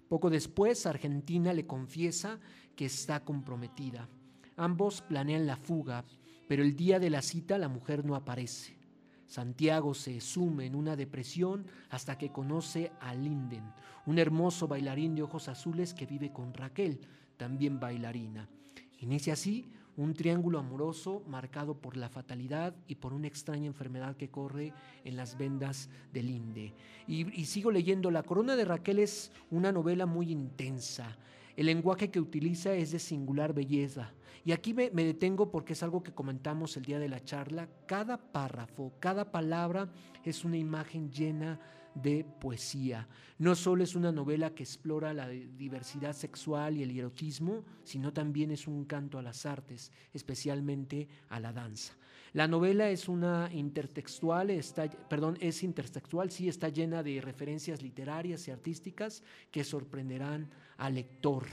Poco después, Argentina le confiesa que está comprometida. Ambos planean la fuga, pero el día de la cita la mujer no aparece. Santiago se sume en una depresión hasta que conoce a Linden, un hermoso bailarín de ojos azules que vive con Raquel, también bailarina. Inicia así un triángulo amoroso marcado por la fatalidad y por una extraña enfermedad que corre en las vendas de Linde. Y, y, sigo leyendo, La Corona de Raquel es una novela muy intensa. El lenguaje que utiliza es de singular belleza. Y aquí me, me detengo porque es algo que comentamos el día de la charla. Cada párrafo, cada palabra es una imagen llena de poesía. No solo es una novela que explora la diversidad sexual y el erotismo, sino también es un canto a las artes, especialmente a la danza. La novela es una intertextual, está, perdón, es intertextual, sí está llena de referencias literarias y artísticas que sorprenderán al lector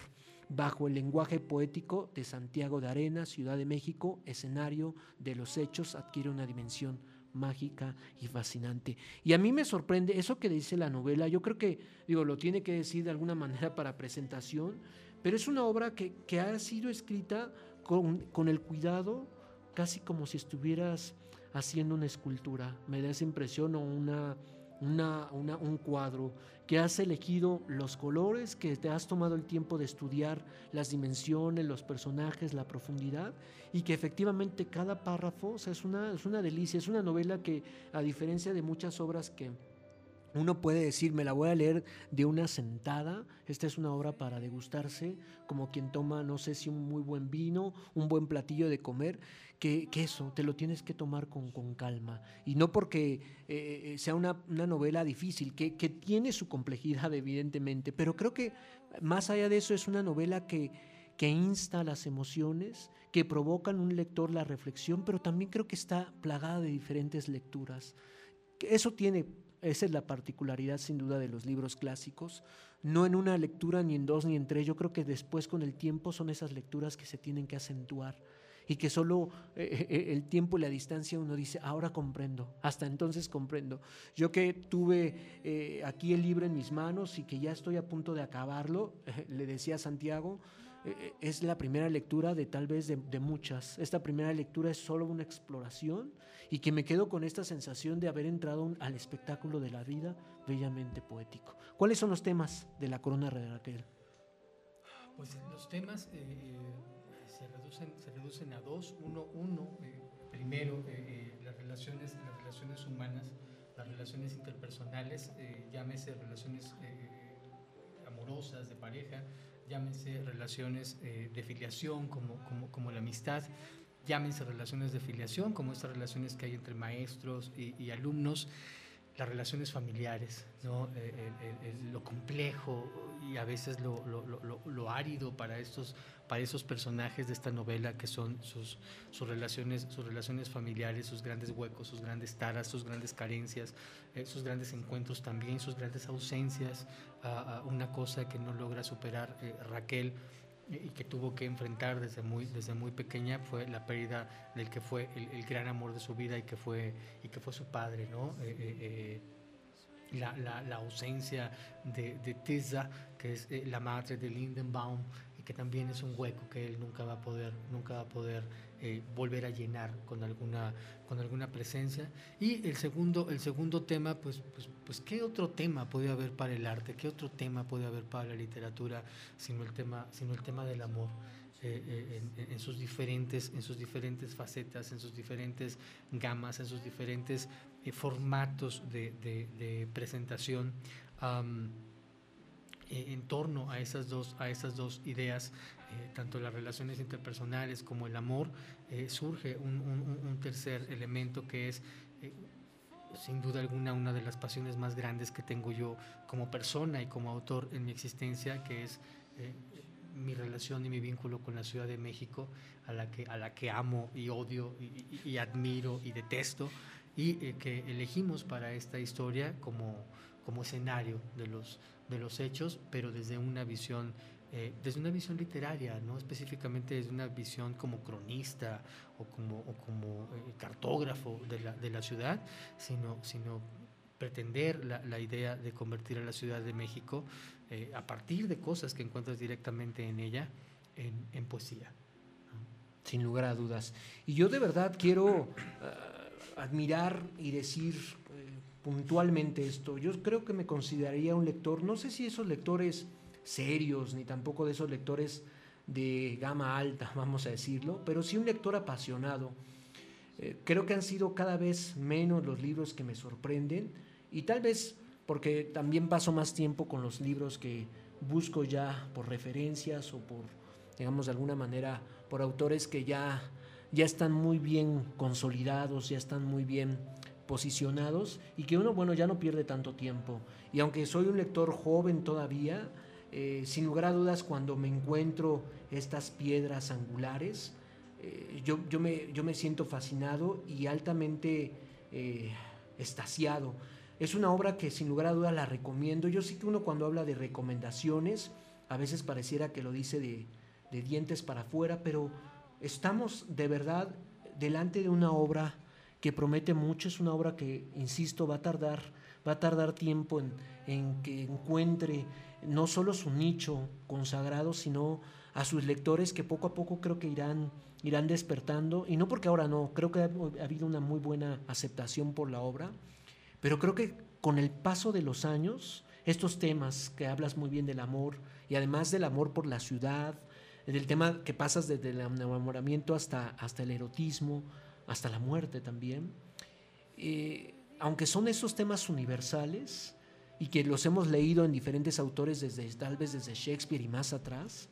bajo el lenguaje poético de Santiago de Arena, Ciudad de México, escenario de los hechos, adquiere una dimensión mágica y fascinante. Y a mí me sorprende eso que dice la novela, yo creo que, digo, lo tiene que decir de alguna manera para presentación, pero es una obra que, que ha sido escrita con, con el cuidado, casi como si estuvieras haciendo una escultura, me da esa impresión o una un cuadro, que has elegido los colores, que te has tomado el tiempo de estudiar las dimensiones, los personajes, la profundidad, y que efectivamente cada párrafo es, una, es una delicia, es una novela que a diferencia de muchas obras que uno puede decir, me la voy a leer de una sentada. Esta es una obra para degustarse, como quien toma, no sé si un muy buen vino, un buen platillo de comer, que, eso, te lo tienes que tomar con, calma. Y no porque eh, eh, sea una, novela difícil, que, que tiene su complejidad, *laughs* evidentemente, pero creo que más allá de eso es una novela que, que insta a las emociones, que provocan en un lector la reflexión, pero también creo que está plagada de diferentes lecturas. Eso tiene esa es la particularidad sin duda de los libros clásicos. No en una lectura ni en dos ni en tres. Yo creo que después con el tiempo son esas lecturas que se tienen que acentuar y que solo eh, eh, el tiempo y la distancia uno dice, ahora comprendo, hasta entonces comprendo. Yo que tuve eh, aquí el libro en mis manos y que ya estoy a punto de acabarlo, *laughs* le decía a Santiago, es la primera lectura de tal vez de, de, muchas. Esta primera lectura es solo una exploración y que me quedo con esta sensación de haber entrado al espectáculo de la vida bellamente poético. ¿Cuáles son los temas de la corona de Raquel? Pues los temas se reducen, se reducen a dos. Uno, uno eh, primero, eh, eh, las, relaciones, las relaciones humanas, las relaciones interpersonales, llámese relaciones amorosas, de pareja, llámese relaciones de filiación como, como, como, la amistad, llámense relaciones de filiación como estas relaciones que hay entre maestros y alumnos las relaciones familiares, ¿no? Eh, lo complejo y a veces lo, lo, lo, árido para, estos, para esos personajes de esta novela que son sus, sus, relaciones, sus relaciones familiares, sus grandes huecos, sus grandes taras, sus grandes carencias, eh, sus grandes encuentros también, sus grandes ausencias, una cosa que no logra superar eh, Raquel y que tuvo que enfrentar desde muy, desde muy pequeña fue la pérdida del que fue el, gran amor de su vida y que fue, y que fue su padre, ¿no? Eh, eh, eh, la, la, la, ausencia de, de Tisa, que es la madre de Lindenbaum, que también es un hueco que él nunca va a poder, nunca va a poder eh, volver a llenar con alguna, con alguna presencia. Y el segundo, el segundo tema, pues, pues, pues, ¿qué otro tema puede haber para el arte? ¿Qué otro tema puede haber para la literatura sino el tema, sino el tema del amor? Eh, eh, en, sus diferentes, en sus diferentes facetas, en sus diferentes gamas, en sus diferentes formatos de, de, presentación. Eh, en torno a esas dos, a esas dos ideas, eh, tanto las relaciones interpersonales como el amor, eh, surge un, un, tercer elemento que es sin duda alguna una de las pasiones más grandes que tengo yo como persona y como autor en mi existencia, que es mi relación y mi vínculo con la Ciudad de México, a la que, a la que amo y odio y, y admiro y detesto, y que elegimos para esta historia como, como escenario de los, de los hechos, pero desde una visión, eh, desde una visión literaria, no específicamente desde una visión como cronista o como, eh, cartógrafo de la, ciudad, sino, sino pretender la, idea de convertir a la Ciudad de México eh, a partir de cosas que encuentras directamente en ella en, en poesía. Sin lugar a dudas. Y yo de verdad quiero admirar y decir puntualmente esto. Yo creo que me consideraría un lector, no sé si esos lectores serios, ni tampoco de esos lectores de gama alta, *laughs* vamos a decirlo, pero sí un lector apasionado. Eh, creo que han sido cada vez menos los libros que me sorprenden y tal vez porque también paso más tiempo con los libros que busco ya por referencias o por, digamos de alguna manera, por autores que ya, ya están muy bien consolidados, ya están muy bien posicionados y que uno, bueno, ya no pierde tanto tiempo. Y aunque soy un lector joven todavía, eh, sin lugar a dudas cuando me encuentro estas piedras angulares, eh, yo, yo, me, yo, me, siento fascinado y altamente eh, estaciado. Es una obra que sin lugar a dudas la recomiendo. Yo sé que uno cuando habla de recomendaciones, a veces pareciera que lo dice de, de dientes para afuera, pero estamos de verdad delante de una obra que promete mucho, es una obra que, insisto, va a tardar, va a tardar tiempo en, en que encuentre no solo su nicho consagrado, sino a sus lectores que poco a poco creo que irán, irán despertando, y no porque ahora no, creo que ha, ha habido una muy buena aceptación por la obra, pero creo que con el paso de los años, estos temas que hablas muy bien del amor, y además del amor por la ciudad, del tema que pasas desde el enamoramiento hasta, hasta el erotismo, hasta la muerte también, eh, aunque son esos temas universales y que los hemos leído en diferentes autores desde tal vez desde Shakespeare y más atrás,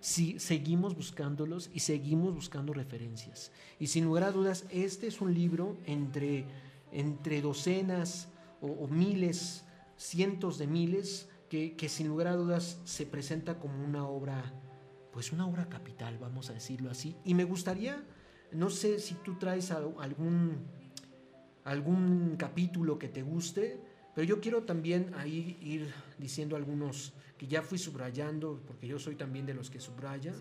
sí, seguimos buscándolos y seguimos buscando referencias. Y sin lugar a dudas, este es un libro entre, entre docenas o, o miles, cientos de miles, que, que, sin lugar a dudas se presenta como una obra, pues una obra capital, vamos a decirlo así. Y me gustaría, no sé si tú traes algún, algún capítulo que te guste, pero yo quiero también ahí ir diciendo algunos que ya fui subrayando, porque yo soy también de los que subraya.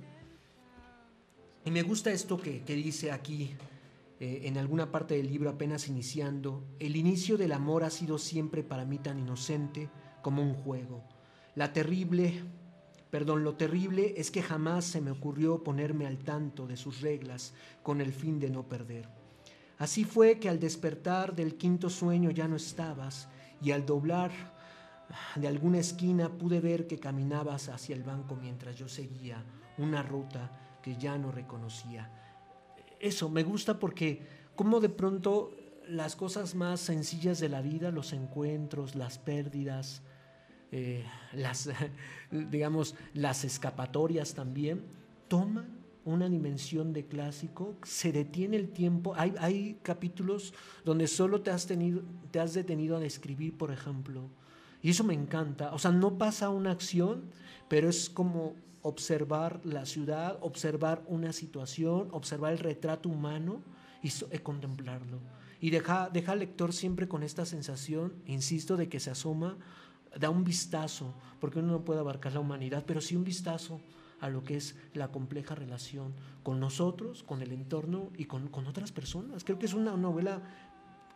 Y me gusta esto que, que dice aquí, eh, en alguna parte del libro apenas iniciando, el inicio del amor ha sido siempre para mí tan inocente como un juego. La terrible, perdón, lo terrible es que jamás se me ocurrió ponerme al tanto de sus reglas con el fin de no perder. Así fue que al despertar del quinto sueño ya no estabas y al doblar de alguna esquina pude ver que caminabas hacia el banco mientras yo seguía una ruta que ya no reconocía. Eso me gusta porque como de pronto las cosas más sencillas de la vida, los encuentros, las pérdidas, eh, las, *laughs* digamos, las escapatorias también, toman una dimensión de clásico, se detiene el tiempo. Hay, hay capítulos donde solo te has, tenido, te has detenido a describir, por ejemplo, y eso me encanta. O sea, no pasa una acción, pero es como observar la ciudad, observar una situación, observar el retrato humano y eh, contemplarlo. Y deja, deja al lector siempre con esta sensación, insisto, de que se asoma, da un vistazo, porque uno no puede abarcar la humanidad, pero sí un vistazo a lo que es la compleja relación con nosotros, con el entorno y con, con otras personas. Creo que es una novela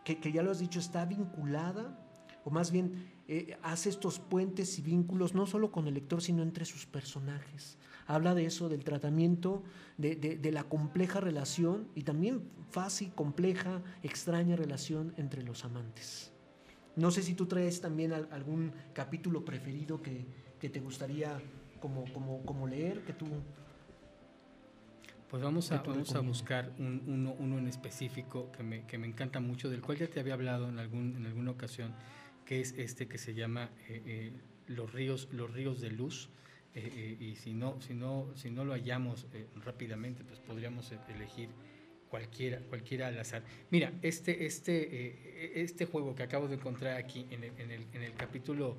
que, que ya lo has dicho, está vinculada, o más bien eh, hace estos puentes y vínculos no solo con el lector, sino entre sus personajes. Habla de eso, del tratamiento, de, de, de la compleja relación y también fácil, compleja, extraña relación entre los amantes. No sé si tú traes también algún capítulo preferido que, que te gustaría como, como, como, leer, que tú... Pues vamos a, vamos a buscar un, uno, uno, en específico que me, que me encanta mucho, del cual ya te había hablado en, algún, en alguna ocasión, que es este que se llama eh, eh, los, ríos, los ríos de luz. Eh, y si no, si, no, si no lo hallamos rápidamente, pues podríamos elegir cualquiera, cualquiera al azar. Mira, este, este, este juego que acabo de encontrar aquí en el, en el, en el capítulo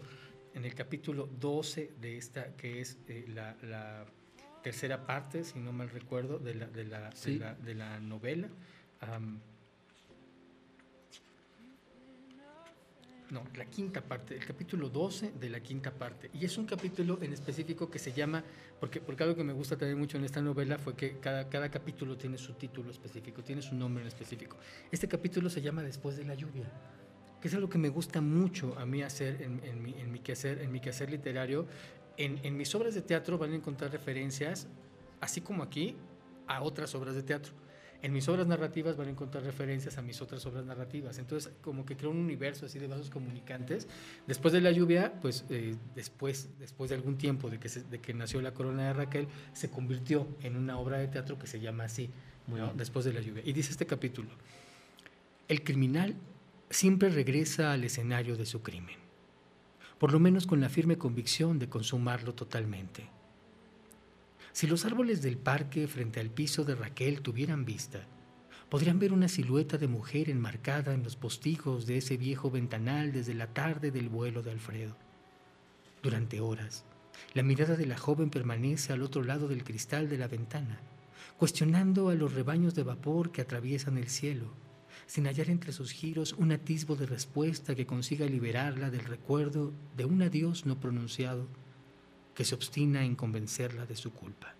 en el capítulo 12 de esta, que es la, la, tercera parte, si no mal recuerdo, de la, de la, sí. de la, de la novela. Um, no, la quinta parte, el capítulo 12 de la quinta parte. Y es un capítulo en específico que se llama, porque, porque algo que me gusta también mucho en esta novela fue que cada, cada capítulo tiene su título específico, tiene su nombre en específico. Este capítulo se llama Después de la lluvia, que es algo que me gusta mucho a mí hacer en, en, mi, en mi, quehacer, en mi quehacer literario. En, en mis obras de teatro van a encontrar referencias, así como aquí, a otras obras de teatro en mis obras narrativas van a encontrar referencias a mis otras obras narrativas. Entonces, como que creo un universo así de vasos comunicantes. Después de la lluvia, pues eh, después, después de algún tiempo de que, se, de que nació La Corona de Raquel, se convirtió en una obra de teatro que se llama así, ¿no? Después de la lluvia. Y dice este capítulo, el criminal siempre regresa al escenario de su crimen, por lo menos con la firme convicción de consumarlo totalmente. Si los árboles del parque frente al piso de Raquel tuvieran vista, Podrían ver una silueta de mujer enmarcada en los postigos de ese viejo ventanal desde la tarde del vuelo de Alfredo. Durante horas, la mirada de la joven permanece al otro lado del cristal de la ventana, cuestionando a los rebaños de vapor que atraviesan el cielo, sin hallar entre sus giros un atisbo de respuesta que consiga liberarla del recuerdo de un adiós no pronunciado que se obstina en convencerla de su culpa.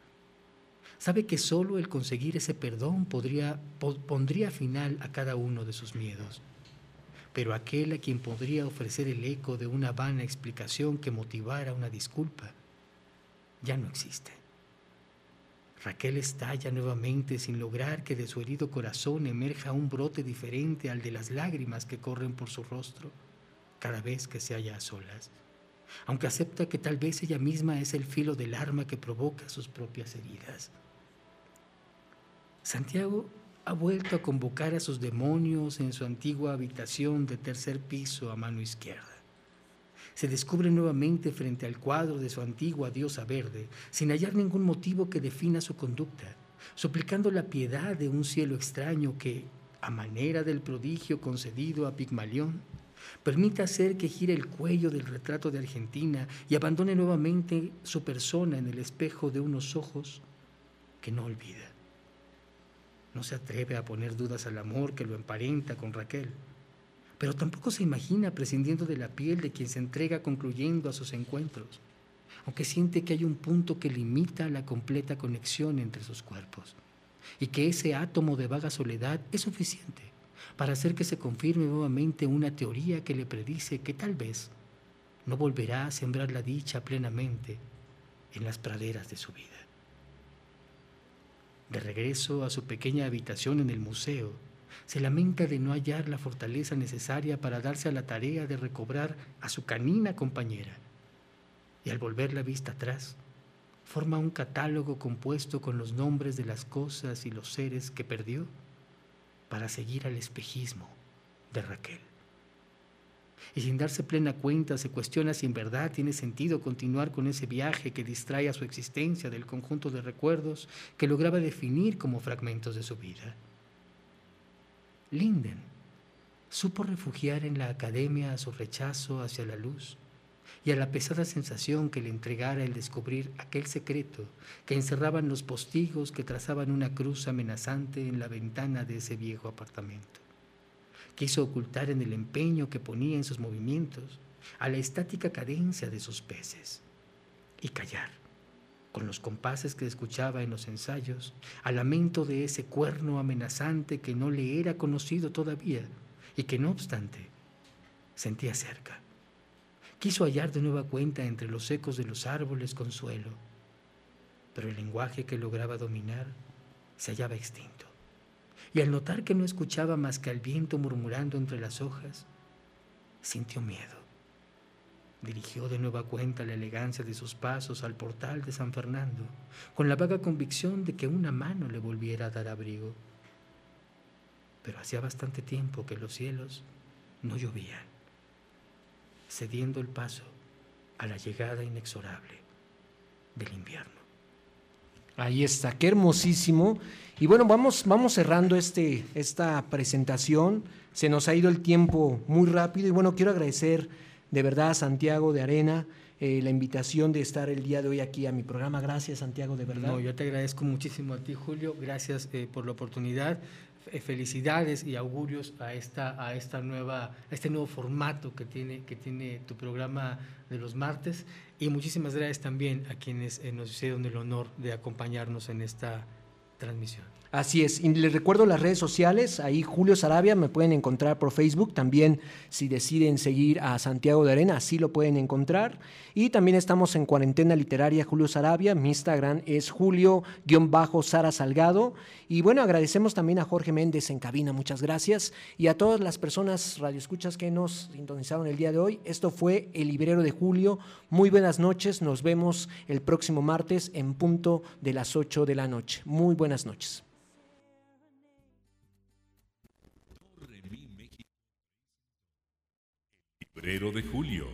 Sabe que solo el conseguir ese perdón podría, pondría final a cada uno de sus miedos. Pero aquel a quien podría ofrecer el eco de una vana explicación que motivara una disculpa, ya no existe. Raquel estalla nuevamente sin lograr que de su herido corazón emerja un brote diferente al de las lágrimas que corren por su rostro cada vez que se halla a solas, aunque acepta que tal vez ella misma es el filo del arma que provoca sus propias heridas. Santiago ha vuelto a convocar a sus demonios en su antigua habitación de tercer piso a mano izquierda. Se descubre nuevamente frente al cuadro de su antigua diosa verde, sin hallar ningún motivo que defina su conducta, suplicando la piedad de un cielo extraño que, a manera del prodigio concedido a Pigmalión, permita hacer que gire el cuello del retrato de Argentina y abandone nuevamente su persona en el espejo de unos ojos que no olvida. No se atreve a poner dudas al amor que lo emparenta con Raquel, pero tampoco se imagina prescindiendo de la piel de quien se entrega concluyendo a sus encuentros, aunque siente que hay un punto que limita la completa conexión entre sus cuerpos y que ese átomo de vaga soledad es suficiente para hacer que se confirme nuevamente una teoría que le predice que tal vez no volverá a sembrar la dicha plenamente en las praderas de su vida. De regreso a su pequeña habitación en el museo, se lamenta de no hallar la fortaleza necesaria para darse a la tarea de recobrar a su canina compañera. Y al volver la vista atrás, forma un catálogo compuesto con los nombres de las cosas y los seres que perdió para seguir al espejismo de Raquel y sin darse plena cuenta se cuestiona si en verdad tiene sentido continuar con ese viaje que distrae a su existencia del conjunto de recuerdos que lograba definir como fragmentos de su vida. Linden supo refugiar en la academia a su rechazo hacia la luz y a la pesada sensación que le entregara el descubrir aquel secreto que encerraban los postigos que trazaban una cruz amenazante en la ventana de ese viejo apartamento. Quiso ocultar en el empeño que ponía en sus movimientos a la estática cadencia de sus peces y callar con los compases que escuchaba en los ensayos, al lamento de ese cuerno amenazante que no le era conocido todavía y que no obstante sentía cerca. Quiso hallar de nueva cuenta entre los ecos de los árboles consuelo, pero el lenguaje que lograba dominar se hallaba extinto y al notar que no escuchaba más que al viento murmurando entre las hojas, sintió miedo. Dirigió de nueva cuenta la elegancia de sus pasos al portal de San Fernando, con la vaga convicción de que una mano le volviera a dar abrigo. Pero hacía bastante tiempo que los cielos no llovían, cediendo el paso a la llegada inexorable del invierno. Ahí está, qué hermosísimo. Y bueno, vamos, vamos cerrando este, esta presentación. Se nos ha ido el tiempo muy rápido y bueno, quiero agradecer de verdad Santiago de Arena eh, la invitación de estar el día de hoy aquí a mi programa. Gracias, Santiago, de verdad. No, yo te agradezco muchísimo a ti, Julio. Gracias eh, por la oportunidad. Eh, felicidades y augurios a esta, a esta nueva, a este nuevo formato que tiene, que tiene tu programa de los martes. Y muchísimas gracias también a quienes nos hicieron el honor de acompañarnos en esta transmisión. Así es, y les recuerdo las redes sociales, ahí Julio Sarabia me pueden encontrar por Facebook, también si deciden seguir a Santiago de Arena, así lo pueden encontrar. Y también estamos en Cuarentena Literaria Julio Sarabia, mi Instagram es Julio-Sara Salgado. Y bueno, agradecemos también a Jorge Méndez en cabina, muchas gracias. Y a todas las personas radioescuchas que nos sintonizaron el día de hoy. Esto fue El Librero de Julio. Muy buenas noches, nos vemos el próximo martes en punto de las 8 de la noche. Muy buenas noches. Librero de Julio,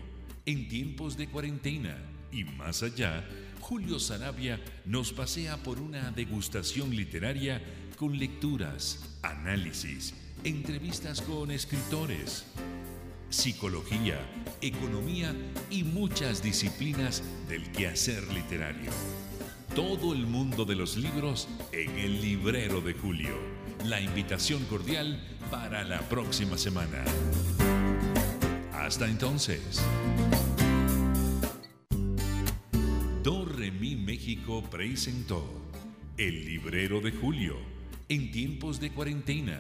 en tiempos de cuarentena y más allá, Julio Sarabia nos pasea por una degustación literaria con lecturas, análisis, entrevistas con escritores, psicología, economía y muchas disciplinas del quehacer literario. Todo el mundo de los libros en el librero de Julio. La invitación cordial para la próxima semana. Hasta entonces. Torre Mi México presentó El librero de Julio en tiempos de cuarentena